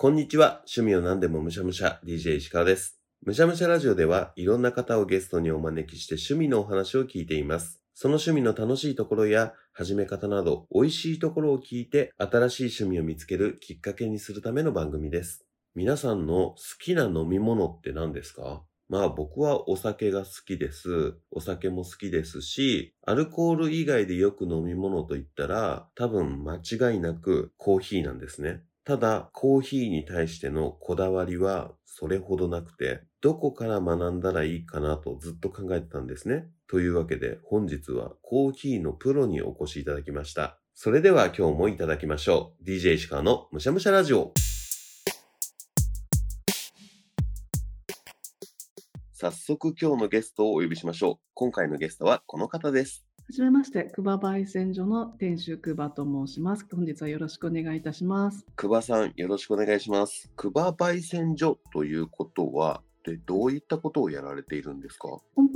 こんにちは。趣味を何でもむしゃむしゃ、DJ 石川です。むしゃむしゃラジオではいろんな方をゲストにお招きして趣味のお話を聞いています。その趣味の楽しいところや始め方など美味しいところを聞いて新しい趣味を見つけるきっかけにするための番組です。皆さんの好きな飲み物って何ですか？まあ僕はお酒が好きです。お酒も好きですし、アルコール以外でよく飲み物と言ったら多分間違いなくコーヒーなんですね。ただ、コーヒーに対してのこだわりはそれほどなくて、どこから学んだらいいかなとずっと考えてたんですね。というわけで本日はコーヒーのプロにお越しいただきました。それでは今日もいただきましょう。DJ 石川のむしゃむしゃラジオ。早速今日のゲストをお呼びしましょう。今回のゲストはこの方です。はじめまして、クバ焙煎所の店主クバと申します。本日はよろしくお願いいたします。久保さん、よろしくお願いします。久保焙煎所ということは、でどういったことをやられているんですか？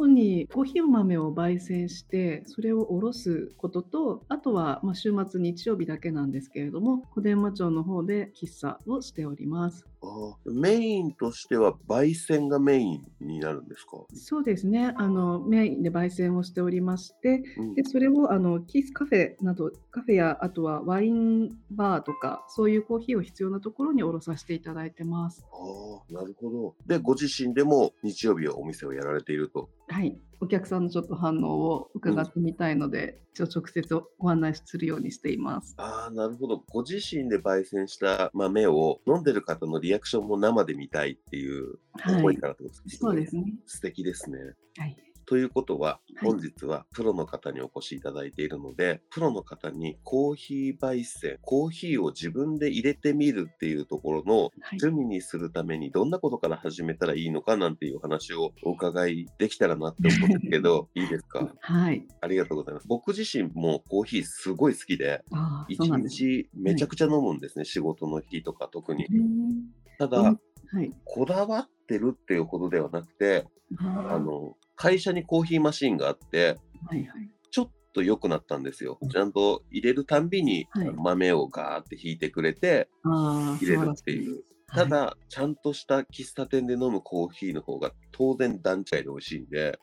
主にコーヒー豆を焙煎して、それをおろすことと、あとはまあ週末日曜日だけなんですけれども、小伝馬町の方で喫茶をしております。あーメインとしては焙煎がメインになるんですか、そうですね、あのメインで焙煎をしておりまして、うんでそれをあのキースカフェなど、カフェやあとはワインバーとか、そういうコーヒーを必要なところにおろさせていただいてます。ああ、なるほど。で、ご自身でも日曜日はお店をやられていると。はい、お客さんのちょっと反応を伺ってみたいので、一応直接ご案内するようにしています。ああ、なるほど。ご自身で焙煎した豆を飲んでる方のリアクションも生で見たいっていう思いからとですね。そうですね。素敵ですね。はい。ということは、はい本日はプロの方にお越しいただいているので、プロの方にコーヒー焙煎、コーヒーを自分で入れてみるっていうところのはい。趣味にするためにどんなことから始めたらいいのかなんていうお話をお伺いできたらなって思うんですけど、いいですか？はい。ありがとうございます。僕自身もコーヒーすごい好きで、一。日めちゃくちゃ飲むんですね、仕事の日とか特にただうん、はい。こだわってるっていうほどではなくて、ああの、会社にコーヒーマシンがあって、はいはい。ちょっと良くなったんですよ。ちゃんと入れるたんびにはい豆をガーって引いてくれてああ、入れるっていう。ただ、はちゃんとした喫茶店で飲むコーヒーの方が当然段違いで美味しいんで、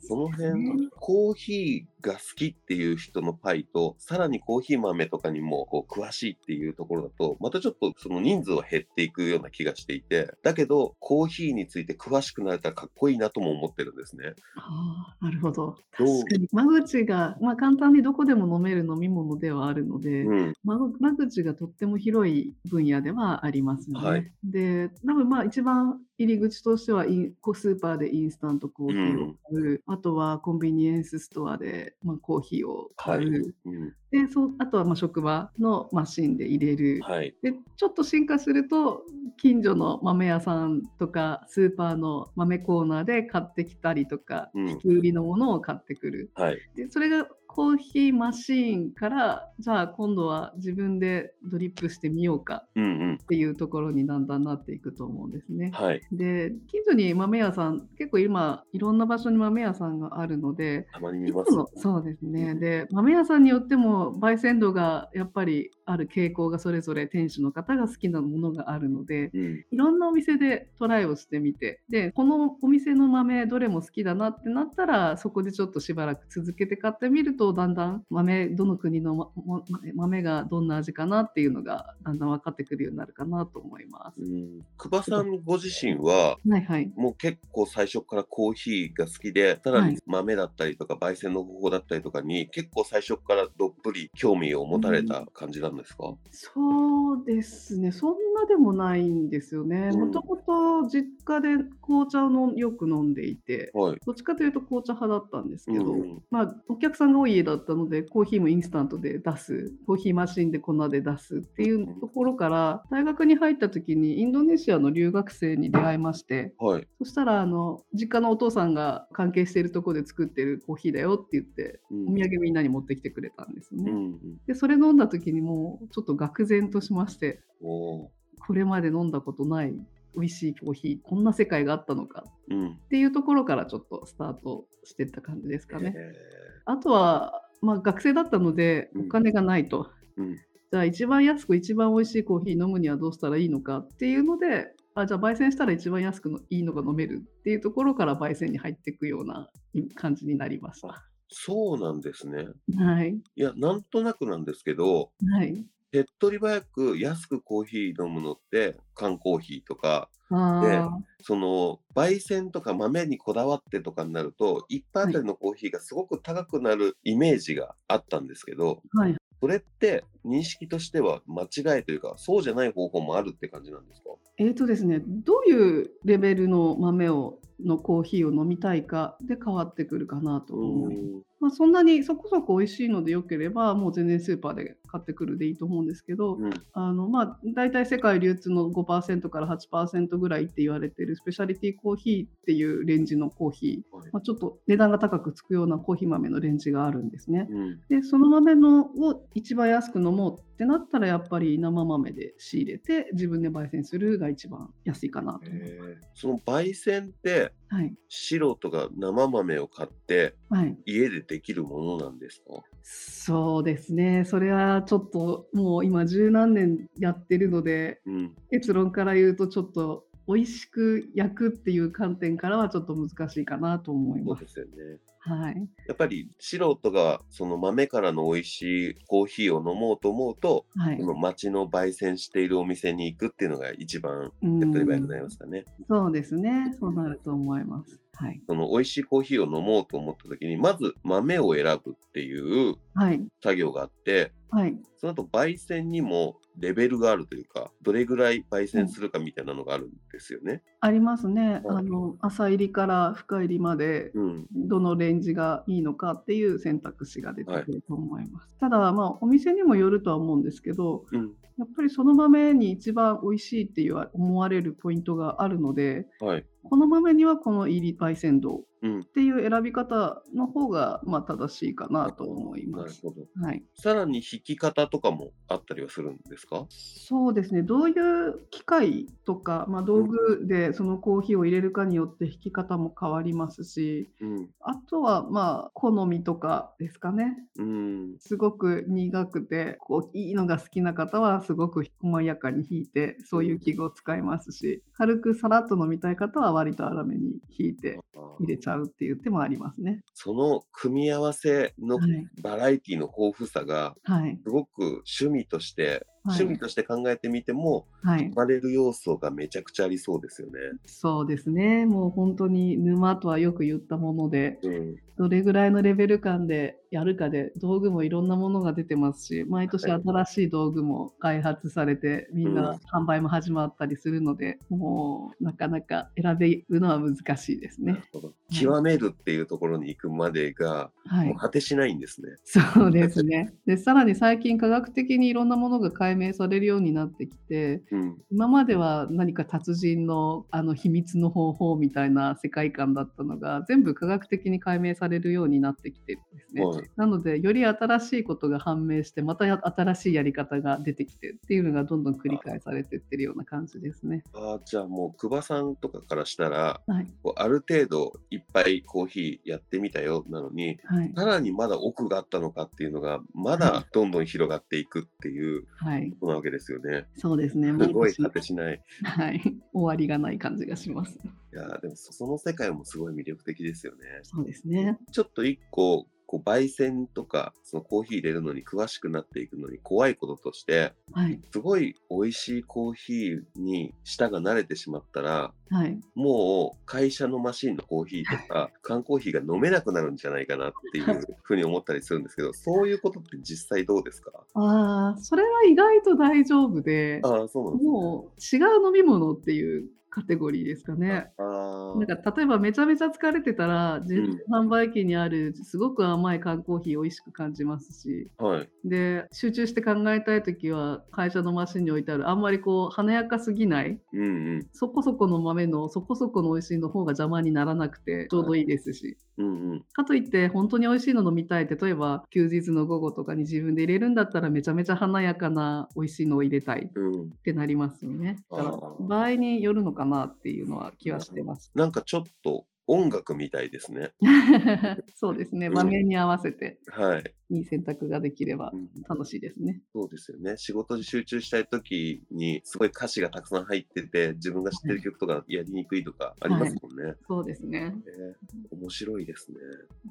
その辺コーヒーが好きっていう人のパイと、さらにコーヒー豆とかにもこう詳しいっていうところだと、またちょっとその人数は減っていくような気がしていて、だけど、コーヒーについて詳しくなれたらかっこいいなとも思ってるんですね。ああ、なるほど。確かに。間口が、まあ、簡単にどこでも飲める飲み物ではあるので、うん。間間口がとっても広い分野ではありますね。はいで、多分まあ一番入り口としてはインスーパーでインスタントコーヒーを買う、あとはコンビニエンスストアで、まあ、コーヒーを買う、はいうん。でそうあとはまあ職場のマシンで入れる。はい。でちょっと進化すると近所の豆屋さんとかスーパーの豆コーナーで買ってきたりとかうん引き売りのものを買ってくるはい。でそれがコーヒーマシーンからじゃあ今度は自分でドリップしてみようか。っていうところにだんだんなっていくと思うんですね。はい。で近所に豆屋さん結構今いろんな場所に豆屋さんがあるのでたまに見います。そうですねで豆屋さんによっても焙煎度がやっぱりある傾向がそれぞれ店主の方が好きなものがあるのでうん。いろんなお店でトライをしてみてでこのお店の豆どれも好きだなってなったらそこでちょっとしばらく続けて買ってみるとだんだん豆どの国の、豆がどんな味かなっていうのがだんだん分かってくるようになるかなと思います。うん。久保さんご自身は、はいはいもう結構最初からコーヒーが好きで、さらにはい豆だったりとか、焙煎の方法だったりとかに、結構最初からどっぷり興味を持たれた感じなんですか、そうですね、そんなでもないんですよね。うんもともと実家で紅茶をよく飲んでいて、はい。どっちかというと紅茶派だったんですけど、うんまあ、お客さんが多い家だったので、コーヒーもインスタントで出す、コーヒーマシンで粉で出すっていうところから、大学に入った時にインドネシアの留学生に出会いまして、はい。そしたらあの実家のお父さんが関係しているところで作ってるコーヒーだよって言って、うんお土産みんなに持ってきてくれたんですよね。うんうん。でそれ飲んだ時にもうちょっと愕然としましてこれまで飲んだことない美味しいコーヒーこんな世界があったのかうん。っていうところからちょっとスタートしていった感じですかね。へあとは、まあ、学生だったのでうんお金がないと、うんじじゃあ一番安く一番美味しいコーヒー飲むにはどうしたらいいのかっていうので、あじゃあ焙煎したら一番安くのいいのが飲めるっていうところから焙煎に入っていくような感じになりました。そうなんですね。はい。いや、なんとなくなんですけど、はい。手っ取り早く安くコーヒー飲むのって缶コーヒーとか、あその焙煎とか豆にこだわってとかになると、一杯あたりのコーヒーがすごく高くなるイメージがあったんですけど、あ、はい。それって認識としては間違いというか、そうじゃない方法もあるって感じなんですか？えーとですね、どういうレベルの豆をのコーヒーを飲みたいかで変わってくるかなと思います。まあ、そんなにそこそこ美味しいのでよければもう全然スーパーで買ってくるでいいと思うんですけど、うん。あのまあ、大体世界流通の5%から8%ぐらいって言われてるスペシャリティコーヒーっていうレンジのコーヒー、はい。まあ、ちょっと値段が高くつくようなコーヒー豆のレンジがあるんですね。うん。でその豆のを一番安く飲もうってなったらやっぱり生豆で仕入れて自分で焙煎するが一番安いかなと思います。その焙煎ってはい白とか生豆を買ってはい、家でできるものなんですか？そうですね、それはちょっともう今十何年やってるのでうん。結論から言うとちょっと美味しく焼くっていう観点からはちょっと難しいかなと思いそうます。ですよね。はい、やっぱり素人がその豆からの美味しいコーヒーを飲もうと思うと、はい。この町の焙煎しているお店に行くっていうのが一番うん。手っ取り早くなりますかね。そうですね、そうなると思います。はい、その美味しいコーヒーを飲もうと思った時に、まず豆を選ぶっていうはい、作業があって、はい、その後焙煎にもレベルがあるというか、どれぐらい焙煎するかみたいなのがあるんですよね。ありますね。はいあの浅入りから深入りまでうん。どのレンジがいいのかっていう選択肢が出てくると思います。ただ、まあ、お店にもよるとは思うんですけど、うん。やっぱりその豆に一番美味しいっていう思われるポイントがあるので、はい。この豆にはこの入り焙煎度うん。っていう選び方の方がまあ正しいかなと思います。なるほど。はい、さらに引き方とかもあったりはするんですか？そうですね、どういう機械とか、まあ、道具でそのコーヒーを入れるかによって引き方も変わりますし、うん。あとはまあ好みとかですかね。うん。すごく苦くてこういいのが好きな方はすごく細やかに引いてそういう器具を使いますし軽くさらっと飲みたい方は割と粗めに引いて入れちゃうっていう手もありますね。その組み合わせのはい、バラエティの豊富さがはい、すごく趣味として、はい趣味として考えてみてもはい生、まれる要素がめちゃくちゃありそうですよね。そうですねもう本当に沼とはよく言ったものでうん。どれぐらいのレベル感でやるかで道具もいろんなものが出てますし毎年はい新しい道具も開発されてみんうんな販売も始まったりするので、もうなかなか選べるのは難しいですね。極めるっていうところに行くまでが、はいもう、果てしないんですね。そうですね。でさらに最近科学的にいろんなものが解明されるようになってきてうん。今までは何か達人のあの秘密の方法みたいな世界観だったのが全部科学的に解明されるようになってきてるんですね。はい。なのでより新しいことが判明してまたや新しいやり方が出てきてっていうのがどんどん繰り返されていってるような感じですね。あーじゃあもう、久保さんとかからしたら、はい、こうある程度いっぱいコーヒーやってみたよなのに、はい、さらにまだ奥があったのかっていうのが、まだどんどん広がっていくっていうはい、ことなわけですよね。そうですね。すごい果てしない。はい、終わりがない感じがします。いやーでもそその世界もすごい魅力的ですよね。そうですね。ちょっと一個、こう焙煎とかそのコーヒー入れるのに詳しくなっていくのに怖いこととして、はい、すごい美味しいコーヒーに舌が慣れてしまったら、はい、もう会社のマシンのコーヒーとか缶コーヒーが飲めなくなるんじゃないかなっていうふうに思ったりするんですけど、そういうことって実際どうですか？ああ、それは意外と大丈夫で、ああ、そうなんですね。もう違う飲み物っていうカテゴリーですかね。なんか例えばめちゃめちゃ疲れてたら自動販売機にあるすごく甘い缶コーヒー美味しく感じますしはい。で集中して考えたい時は会社のマシンに置いてあるあんまりこう華やかすぎないうんうん。そこそこの豆のそこそこの美味しいの方が邪魔にならなくてちょうどいいですしうんうん。かといって本当に美味しいの飲みたい例えば休日の午後とかに自分で入れるんだったらめちゃめちゃ華やかな美味しいのを入れたいうん。ってなりますよねだから場合によるのかなっていうのは気はしてます。なんかちょっと音楽みたいですね。そうですね。うん場面に合わせてはい。いい選択ができればうん楽しいですね。そうですよね。仕事に集中したい時に、すごい歌詞がたくさん入ってて、自分が知ってる曲とかやりにくいとかありますもんね。そうですね。えー面白いですね。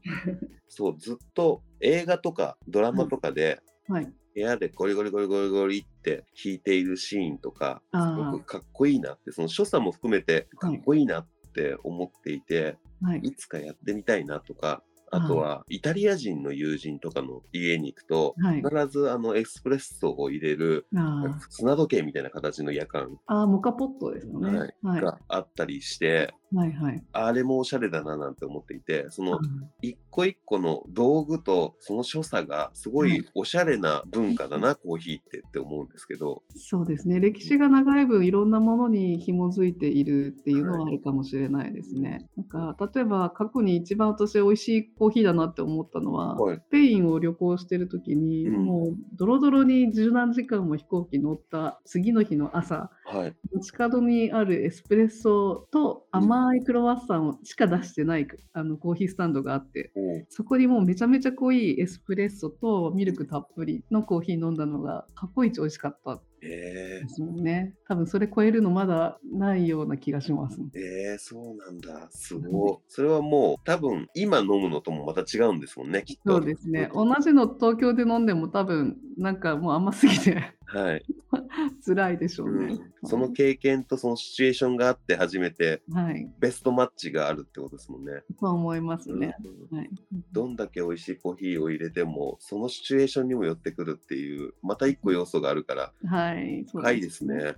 そう、ずっと映画とかドラマとかで、はい。部屋でゴリゴリゴリゴリゴリって弾いているシーンとか、すあごくかっこいいなって、その所作も含めてかっこいいなって思っていて、あ、はい。いつかやってみたいなとか、あとはイタリア人の友人とかの家に行くと、はい。必ずあのエスプレッソを入れるあ砂時計みたいな形の夜間あ、モカポットですよね。はいはい。があったりして、はい。はい。あれもおしゃれだななんて思っていて、そのあ一個一個の道具とその所作がすごいおしゃれな文化だな、コーヒーってって思うんですけど、そうですね。歴史が長い分、いろんなものに紐づいているっていうのはあるかもしれないですね。なんか、例えば過去に一番私美味しいコーヒーだなって思ったのは、はいスペインを旅行してる時に、うんもうドロドロに十何時間も飛行機乗った次の日の朝、はい。街角にあるエスプレッソと甘いクロワッサンをしか出してないあのコーヒースタンドがあって、そこにもうめちゃめちゃ濃いエスプレッソとミルクたっぷりのコーヒー飲んだのが過去一美味しかったえですもんね。多分それ超えるのまだないような気がします。ー、えー、そうなんだ。すごい。それはもう多分今飲むのともまた違うんですもんね、きっと。そうですね。同じの東京で飲んでも多分なんかもう甘すぎてはい、辛いでしょううねん。。その経験とそのシチュエーションがあって初めてはい。ベストマッチがあるってことですもんね。そう思いますね。うんはい。どんだけ美味しいコーヒーを入れても、そのシチュエーションにも寄ってくるっていう、また一個要素があるから、はい。そう深いですね。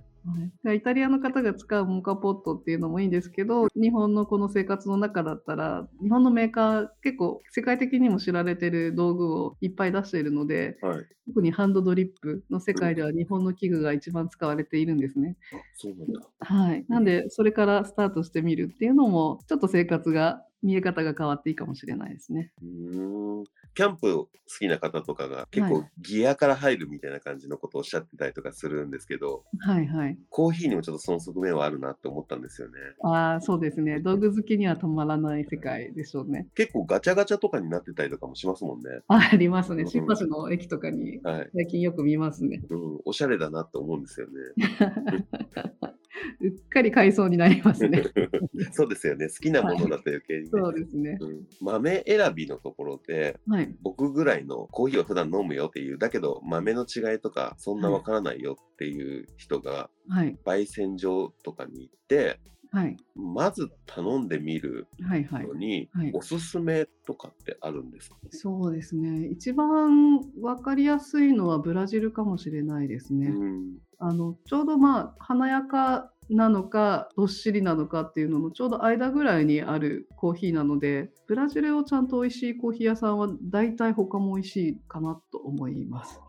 はい、イタリアの方が使うモカポットっていうのもいいんですけど日本のこの生活の中だったら日本のメーカー結構世界的にも知られてる道具をいっぱい出しているのではい。特にハンドドリップの世界では日本の器具が一番使われているんですね。あ、そうなんだ。はい、なんでそれからスタートしてみるっていうのもちょっと生活が見え方が変わっていいかもしれないですね。うーん。キャンプ好きな方とかが結構はいギアから入るみたいな感じのことをおっしゃってたりとかするんですけど、はいはい。コーヒーにもちょっとその側面はあるなって思ったんですよね。ああそうですね。道具好きにはたまらない世界でしょうね。結構ガチャガチャとかになってたりとかもしますもんね。あありますね。うん新橋の駅とかにはい。最近よく見ますね。うん、おしゃれだなって思うんですよね。うっかり買いそうになりますね。そうですよね。好きなものだと余計にね、そうですね。うん、豆選びのところではい。僕ぐらいのコーヒーを普段飲むよっていうだけど豆の違いとかそんなわからないよっていう人がはい。焙煎所とかに行ってはい。まず頼んでみるはい。はいの。に、はいおすすめとかってあるんですか？そうですね。一番わかりやすいのはブラジルかもしれないですね。うんあのちょうどまあ華やかなのかどっしりなのかっていうののちょうど間ぐらいにあるコーヒーなのでブラジルをちゃんと美味しいコーヒー屋さんは大体他も美味しいかなと思います。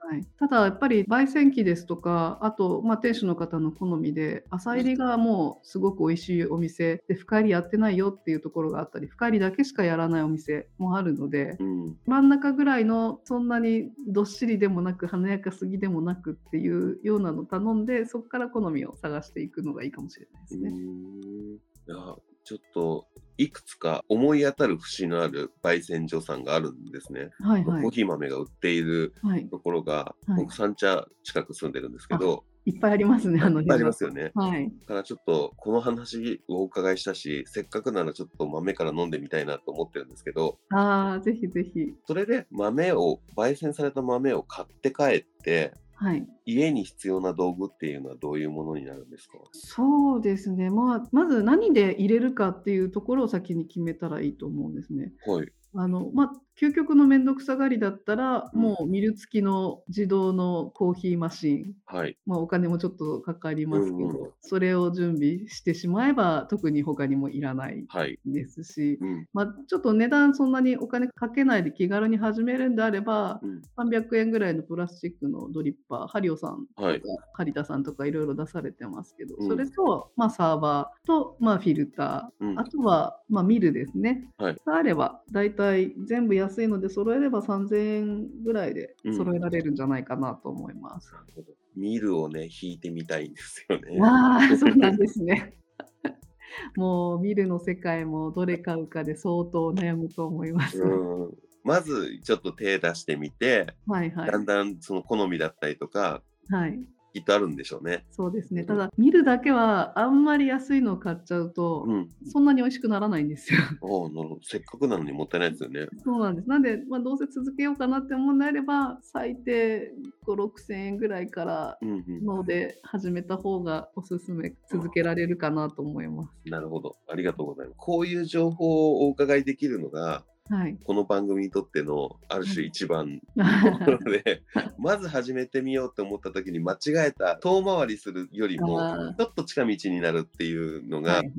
はい、ただやっぱり焙煎機ですとかあと、まあ、店主の方の好みで朝入りがもうすごく美味しいお店で深入りやってないよっていうところがあったり深入りだけしかやらないお店もあるのでうん。真ん中ぐらいのそんなにどっしりでもなく華やかすぎでもなくっていうようなのを頼んでそこから好みを探していくのがいいかもしれないですね。いやちょっといくつか思い当たる節のある焙煎所さんがあるんですね。はいはい。コーヒー豆が売っているはい、ところが、はい。僕三茶近く住んでるんですけど、いっぱいありますねあのいっぱいありますよね。はい、だからちょっとこの話をお伺いしたし、せっかくならちょっと豆から飲んでみたいなと思ってるんですけど、ああぜひぜひ。それで豆を、焙煎された豆を買って帰って、はい家に必要な道具っていうのはどういうものになるんですか？そうですね、まあ、まず何で入れるかっていうところを先に決めたらいいと思うんですね。はい。あのまあ、究極の面倒くさがりだったら、うんもうミル付きの自動のコーヒーマシンはい。まあ、お金もちょっとかかりますけど、うんうんそれを準備してしまえば特に他にもいらないはい。ですし、うん。まあ、ちょっと値段そんなにお金かけないで気軽に始めるんであれば、うん。300円ぐらいのプラスチックのドリッパー、ハリオさんとか、はい。カリタさんとかいろいろ出されてますけど、うんそれと、まあ、サーバーと、まあ、フィルター、うんあとは、まあ、ミルですね。はいがあれば、だいたい全部安いので揃えれば3000円ぐらいで揃えられるんじゃないかなと思います。なるほど。ミルをね、引いてみたいんですよね。ああ、そうなんですね。もうミルの世界もどれ買うかで相当悩むと思います。うん。まずちょっと手出してみて、はいはいだ。んだんその好みだったりとか、はい。きっとあるんでしょうね。そうですね。うんただ、見るだけはあんまり安いのを買っちゃうと、うん。そんなに美味しくならないんですよ。おーなるほど。せっかくなのにもったいないですよね。そうなんです。なんで、まあ、どうせ続けようかなって思うんであれば、最低5、6千円ぐらいから。ので始めた方がおすすめ、続けられるかなと思います。なるほど。ありがとうございます。こういう情報をお伺いできるのが、はい。この番組にとってのある種一番は なので、まず始めてみようと思った時に間違えた遠回りするよりもちょっと近道になるっていうのがい。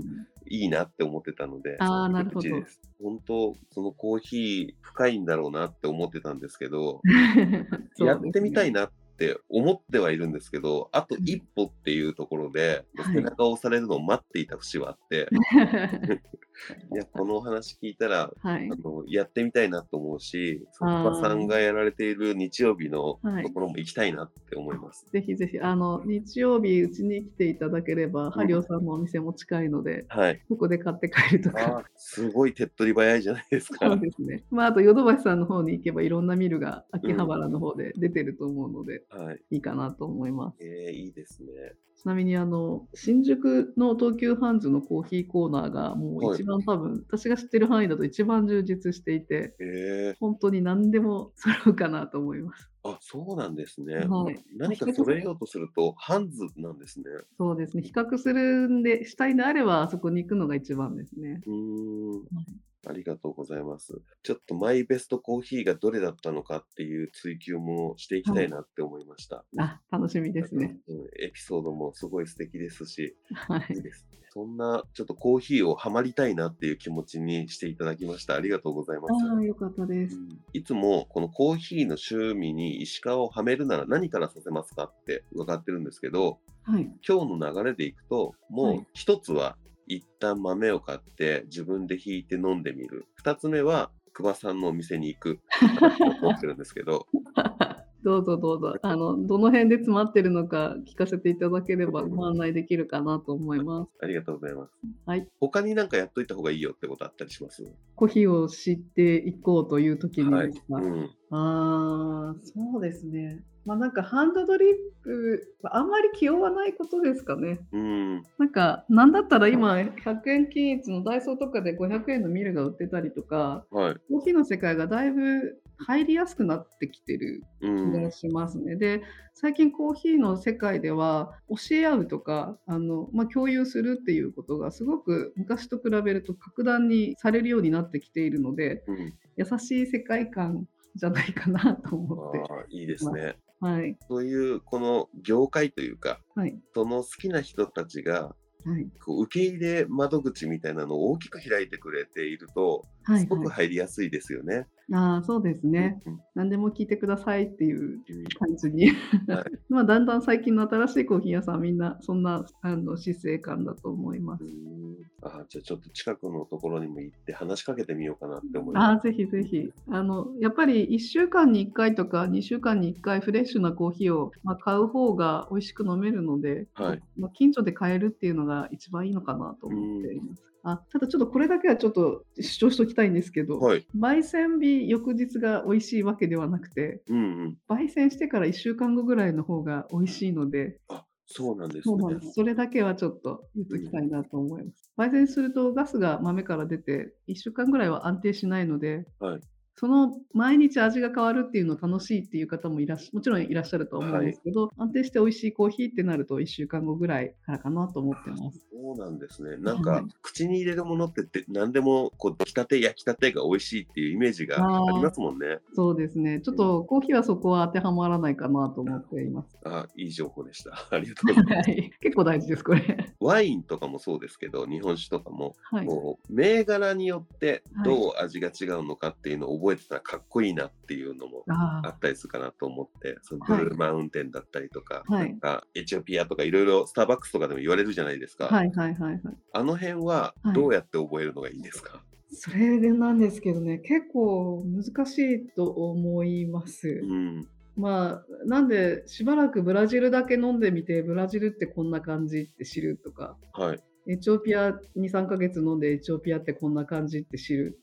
いいなって思ってたので、あーなるほど。本当そのコーヒー深いんだろうなって思ってたんですけど、やってみたいな。なって思ってはいるんですけど、あと一歩っていうところではい背中を押されるのを待っていた節はあって、いやこのお話聞いたらはいあ。のやってみたいなと思うし、そあーのおばさんがやられている日曜日のはいところも行きたいなって思います。ぜひぜひ、あの、日曜日、うちに来ていただければ、ハリオさんのお店も近いので、はい。そこで買って帰るとあか。ーすごい手っ取り早いじゃないですか。そうですね。まあ、あと、ヨドバシさんの方に行けば、いろんなミルが秋葉原の方で出てると思うので、はい。いいかなと思います。えー、いいですね。ちなみに、あの、新宿の東急ハンズのコーヒーコーナーが、もうはい一番多分、私が知ってる範囲だと一番充実していて、えー、本当に何でも揃うかなと思います。あ、そうなんですね。はい何か揃えようとすると、ハンズなんですね。そうですね。比較するんで、したいんであれば、あそこに行くのが一番ですね。うーん。ありがとうございます。ちょっとマイベストコーヒーがどれだったのかっていう追求もしていきたいなって思いました。あ、楽しみですね。うん、エピソードもすごい素敵ですし、はいいい。ですね。そんなちょっとコーヒーをハマりたいなっていう気持ちにしていただきました。ありがとうございます。ああ、よかったです。いつもこのコーヒーの趣味に石川をはめるなら何からさせますかって伺ってるんですけど、はい。今日の流れでいくと、もうはい一つは一旦豆を買って自分でひいて飲んでみる。二つ目は久保さんのお店に行く。思ってるんですけど、どうぞどうぞ。あの、どの辺で詰まってるのか聞かせていただければご案内できるかなと思います。ありがとうございます。はい。他になんかやっといた方がいいよってことあったりします？コーヒーを知っていこうという時にはいですか？。うん。ああ、そうですね。まあなんかハンドドリップ、あんまり気負わないことですかね。うん。なんか、なんだったら今、100円均一のダイソーとかで500円のミルが売ってたりとか、はい。コーヒーの世界がだいぶ入りやすくなってきてるう気んが。しますね。で、最近コーヒーの世界では教え合うとか、あのまあ、共有するっていうことがすごく昔と比べると格段にされるようになってきているので、うん、優しい世界観じゃないかなと思って。いいですね。はい。そういうこの業界というか、はい。その好きな人たちがはい。こう受け入れ窓口みたいなのを大きく開いてくれていると、はい、すごくはい。入りやすいですよね。ああ、そうですね。うん何でも聞いてくださいっていううん感じに。はい まあ、だんだん最近の新しいコーヒー屋さんみんなそんなあの姿勢感だと思いますう。んあじゃあちょっと近くのところにも行って話しかけてみようかなって思いあまあ、ぜひぜひ。あの、やっぱり1週間に1回とか2週間に1回フレッシュなコーヒーを、まあ、買う方が美味しく飲めるので、はいまあ、近所で買えるっていうのが一番いいのかなと思っています。あただちょっとこれだけはちょっと主張しておきたいんですけど、す。はい。焙煎日翌日が美味しいわけではなくて、うんうん。焙煎してから1週間後ぐらいの方が美味しいので、あそうなんですねそれだけはちょっと言っときたいなと思います。焙煎するとガスが豆から出て、1週間ぐらいは安定しないので、はいその毎日味が変わるっていうの楽しいっていう方もいらっしもちろんいらっしゃるとは思うんですけど、安定して美味しいコーヒーってなると1週間後ぐらいからかなと思ってます。そうなんですね。なんかはい、口に入れるものってって何でもこう出来たて焼きたてが美味しいっていうイメージがありますもんね。そうですね。ちょっとコーヒーはそこは当てはまらないかなと思っています。あいい情報でした。ありがとうございます。はい結構大事です、これ。ワインとかもそうですけど、日本酒とかも、はい。もう銘柄によってどう味が違うのかっていうのを覚えてたらかっこいいなっていうのもああったりするかなと思って、そのはいブルーマウンテンだったりとか、はいなんかエチオピアとかいろいろスターバックスとかでも言われるじゃないですか。はいはいはいはい。あの辺ははいどうやって覚えるのがいいですか、それでなんですけどね、結構難しいと思います。うん。まあ、なんで、しばらくブラジルだけ飲んでみて、ブラジルってこんな感じって知るとか、はい。エチオピア2、3ヶ月飲んでエチオピアってこんな感じって知るうん。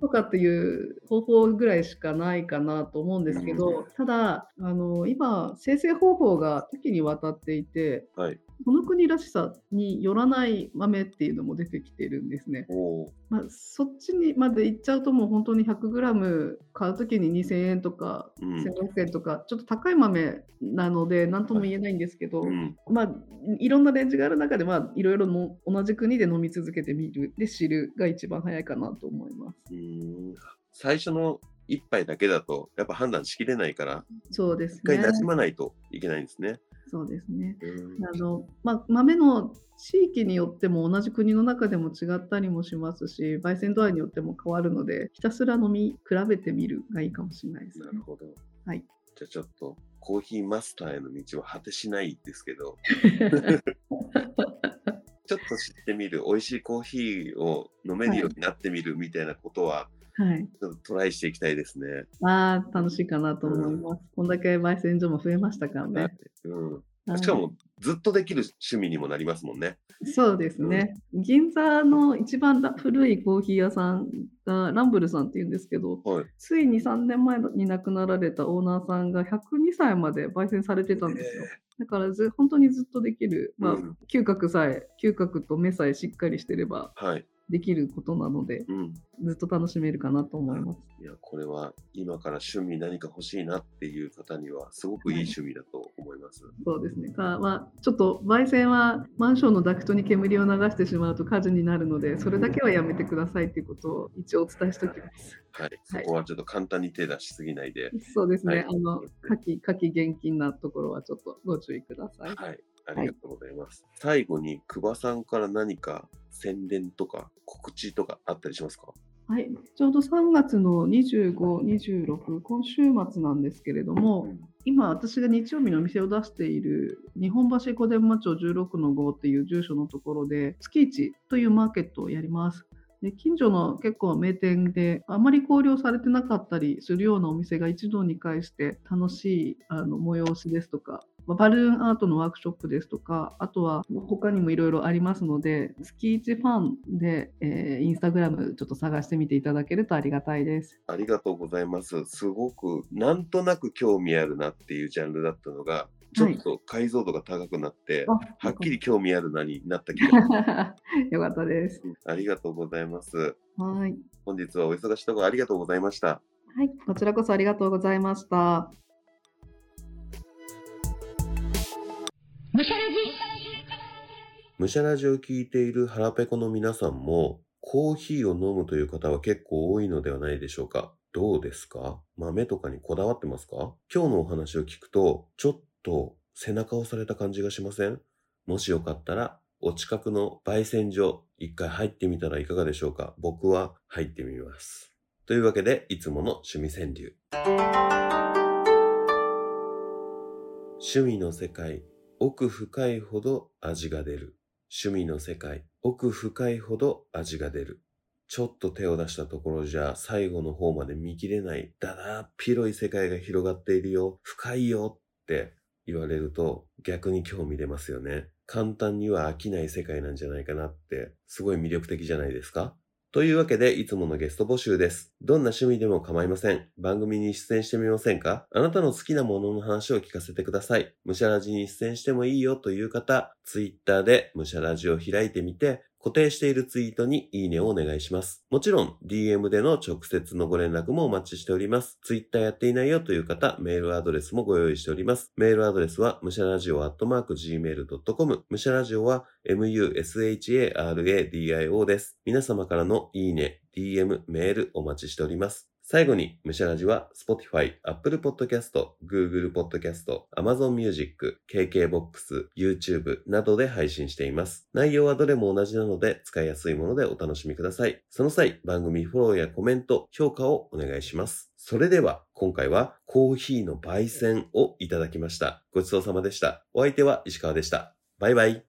とかっていう方法ぐらいしかないかなと思うんですけうど、ただ、あの、今、生成方法が多岐にわたっていて、はい。この国らしさによらない豆っていうのも出てきてるんですね。おーまあ、そっちにまで行っちゃうともう本当に 100g 買うときに2000円とかうん。1500円とかちょっと高い豆なので何とも言えないんですけど、うん。まあいろんなレンジがある中でまあいろいろの同じ国で飲み続けてみるで知るが一番早いかなと思います。うーん最初の一杯だけだと、やっぱ判断しきれないから、そうです一回ね。馴染まないといけないんですね。そうですね。うんあのまあ、豆の地域によっても同じ国の中でも違ったりもしますし焙煎度合いによっても変わるのでひたすら飲み比べてみるがいいかもしれないですねな。るほど。はい。じゃあちょっと、コーヒーマスターへの道は果てしないですけど、ちょっと知ってみる、美味しいコーヒーを飲めるようになってみるみたいなことは、はい。ちょっとトライしていきたいですね。ああ、楽しいかなと思います。こんだけ焙煎所も増えましたからはいね。うん、はいしかも、ずっとできる趣味にもなりますもんね。そうですね。銀座の一番だ古いコーヒー屋さんがランブルさんっていうんですけど、はい。ついに3年前に亡くなられたオーナーさんが102歳まで焙煎されてたんですよ。だからず本当にずっとできる、まあうん嗅覚さえ、嗅覚と目さえしっかりしてればはい。できることなので、うん。ずっと楽しめるかなと思います。いや、これは今から趣味何か欲しいなっていう方には、すごくいい趣味だと思います。そうですね。かまあ、ちょっと焙煎はマンションのダクトに煙を流してしまうと火事になるので、それだけはやめてくださいっていうことを一応お伝えしておきます。はい。そこはちょっと簡単に手出しすぎないで。そうですね。はいあの、火器、火器厳禁なところはちょっとご注意ください。はい。ありがとうございます。最後に、久保さんから何か宣伝とか告知とかあったりしますか？はい、ちょうど3月の25、26、今週末なんですけれども、今、私が日曜日のお店を出している日本橋小伝馬町16の5っていう住所のところで、月市というマーケットをやります。で近所の結構名店であまり考慮されてなかったりするようなお店が一堂に会して楽しいあの催しですとかバルーンアートのワークショップですとかあとは他にもいろいろありますので月一ファンで、えーインスタグラムちょっと探してみていただけるとありがたいです。ありがとうございます。すごく、なんとなく興味あるなっていうジャンルだったのが、ちょっと解像度が高くなって、あはっきり興味あるなになった気が よかったです。ありがとうございます。はい。本日はお忙しいところありがとうございました。はい、こちらこそありがとうございました。むしゃラジを聞いている腹ペコの皆さんも、コーヒーを飲むという方は結構多いのではないでしょうかどうですか？豆とかにこだわってますか？今日のお話を聞くと、ちょっと背中をされた感じがしません？もしよかったら、お近くの焙煎所、一回入ってみたらいかがでしょうか？僕は入ってみます。というわけで、いつもの趣味川柳。趣味の世界、奥深いほど味が出る。趣味の世界、奥深いほど味が出る。ちょっと手を出したところじゃ最後の方まで見切れない、だだっ広い世界が広がっているよ、深いよって言われると逆に興味出ますよね。簡単には飽きない世界なんじゃないかなって、すごい魅力的じゃないですか？というわけで、いつものゲスト募集です。どんな趣味でも構いません。番組に出演してみませんか？あなたの好きなものの話を聞かせてください。むしゃらじに出演してもいいよという方、ツイッターでむしゃらじを開いてみて、固定しているツイートにいいねをお願いします。もちろん、DM での直接のご連絡もお待ちしております。ツイッターやっていないよという方、メールアドレスもご用意しております。メールアドレスは、むしゃらじお gmail.com。むしゃらじおは、musharadio です。皆様からのいいね、DM、メールお待ちしております。最後に、むしゃらじは Spotify、Apple Podcast、Google Podcast、Amazon Music、KKBOX、YouTube などで配信しています。内容はどれも同じなので使いやすいものでお楽しみください。その際、番組フォローやコメント、評価をお願いします。それでは、今回はコーヒーの焙煎をいただきました。ごちそうさまでした。お相手は石川でした。バイバイ。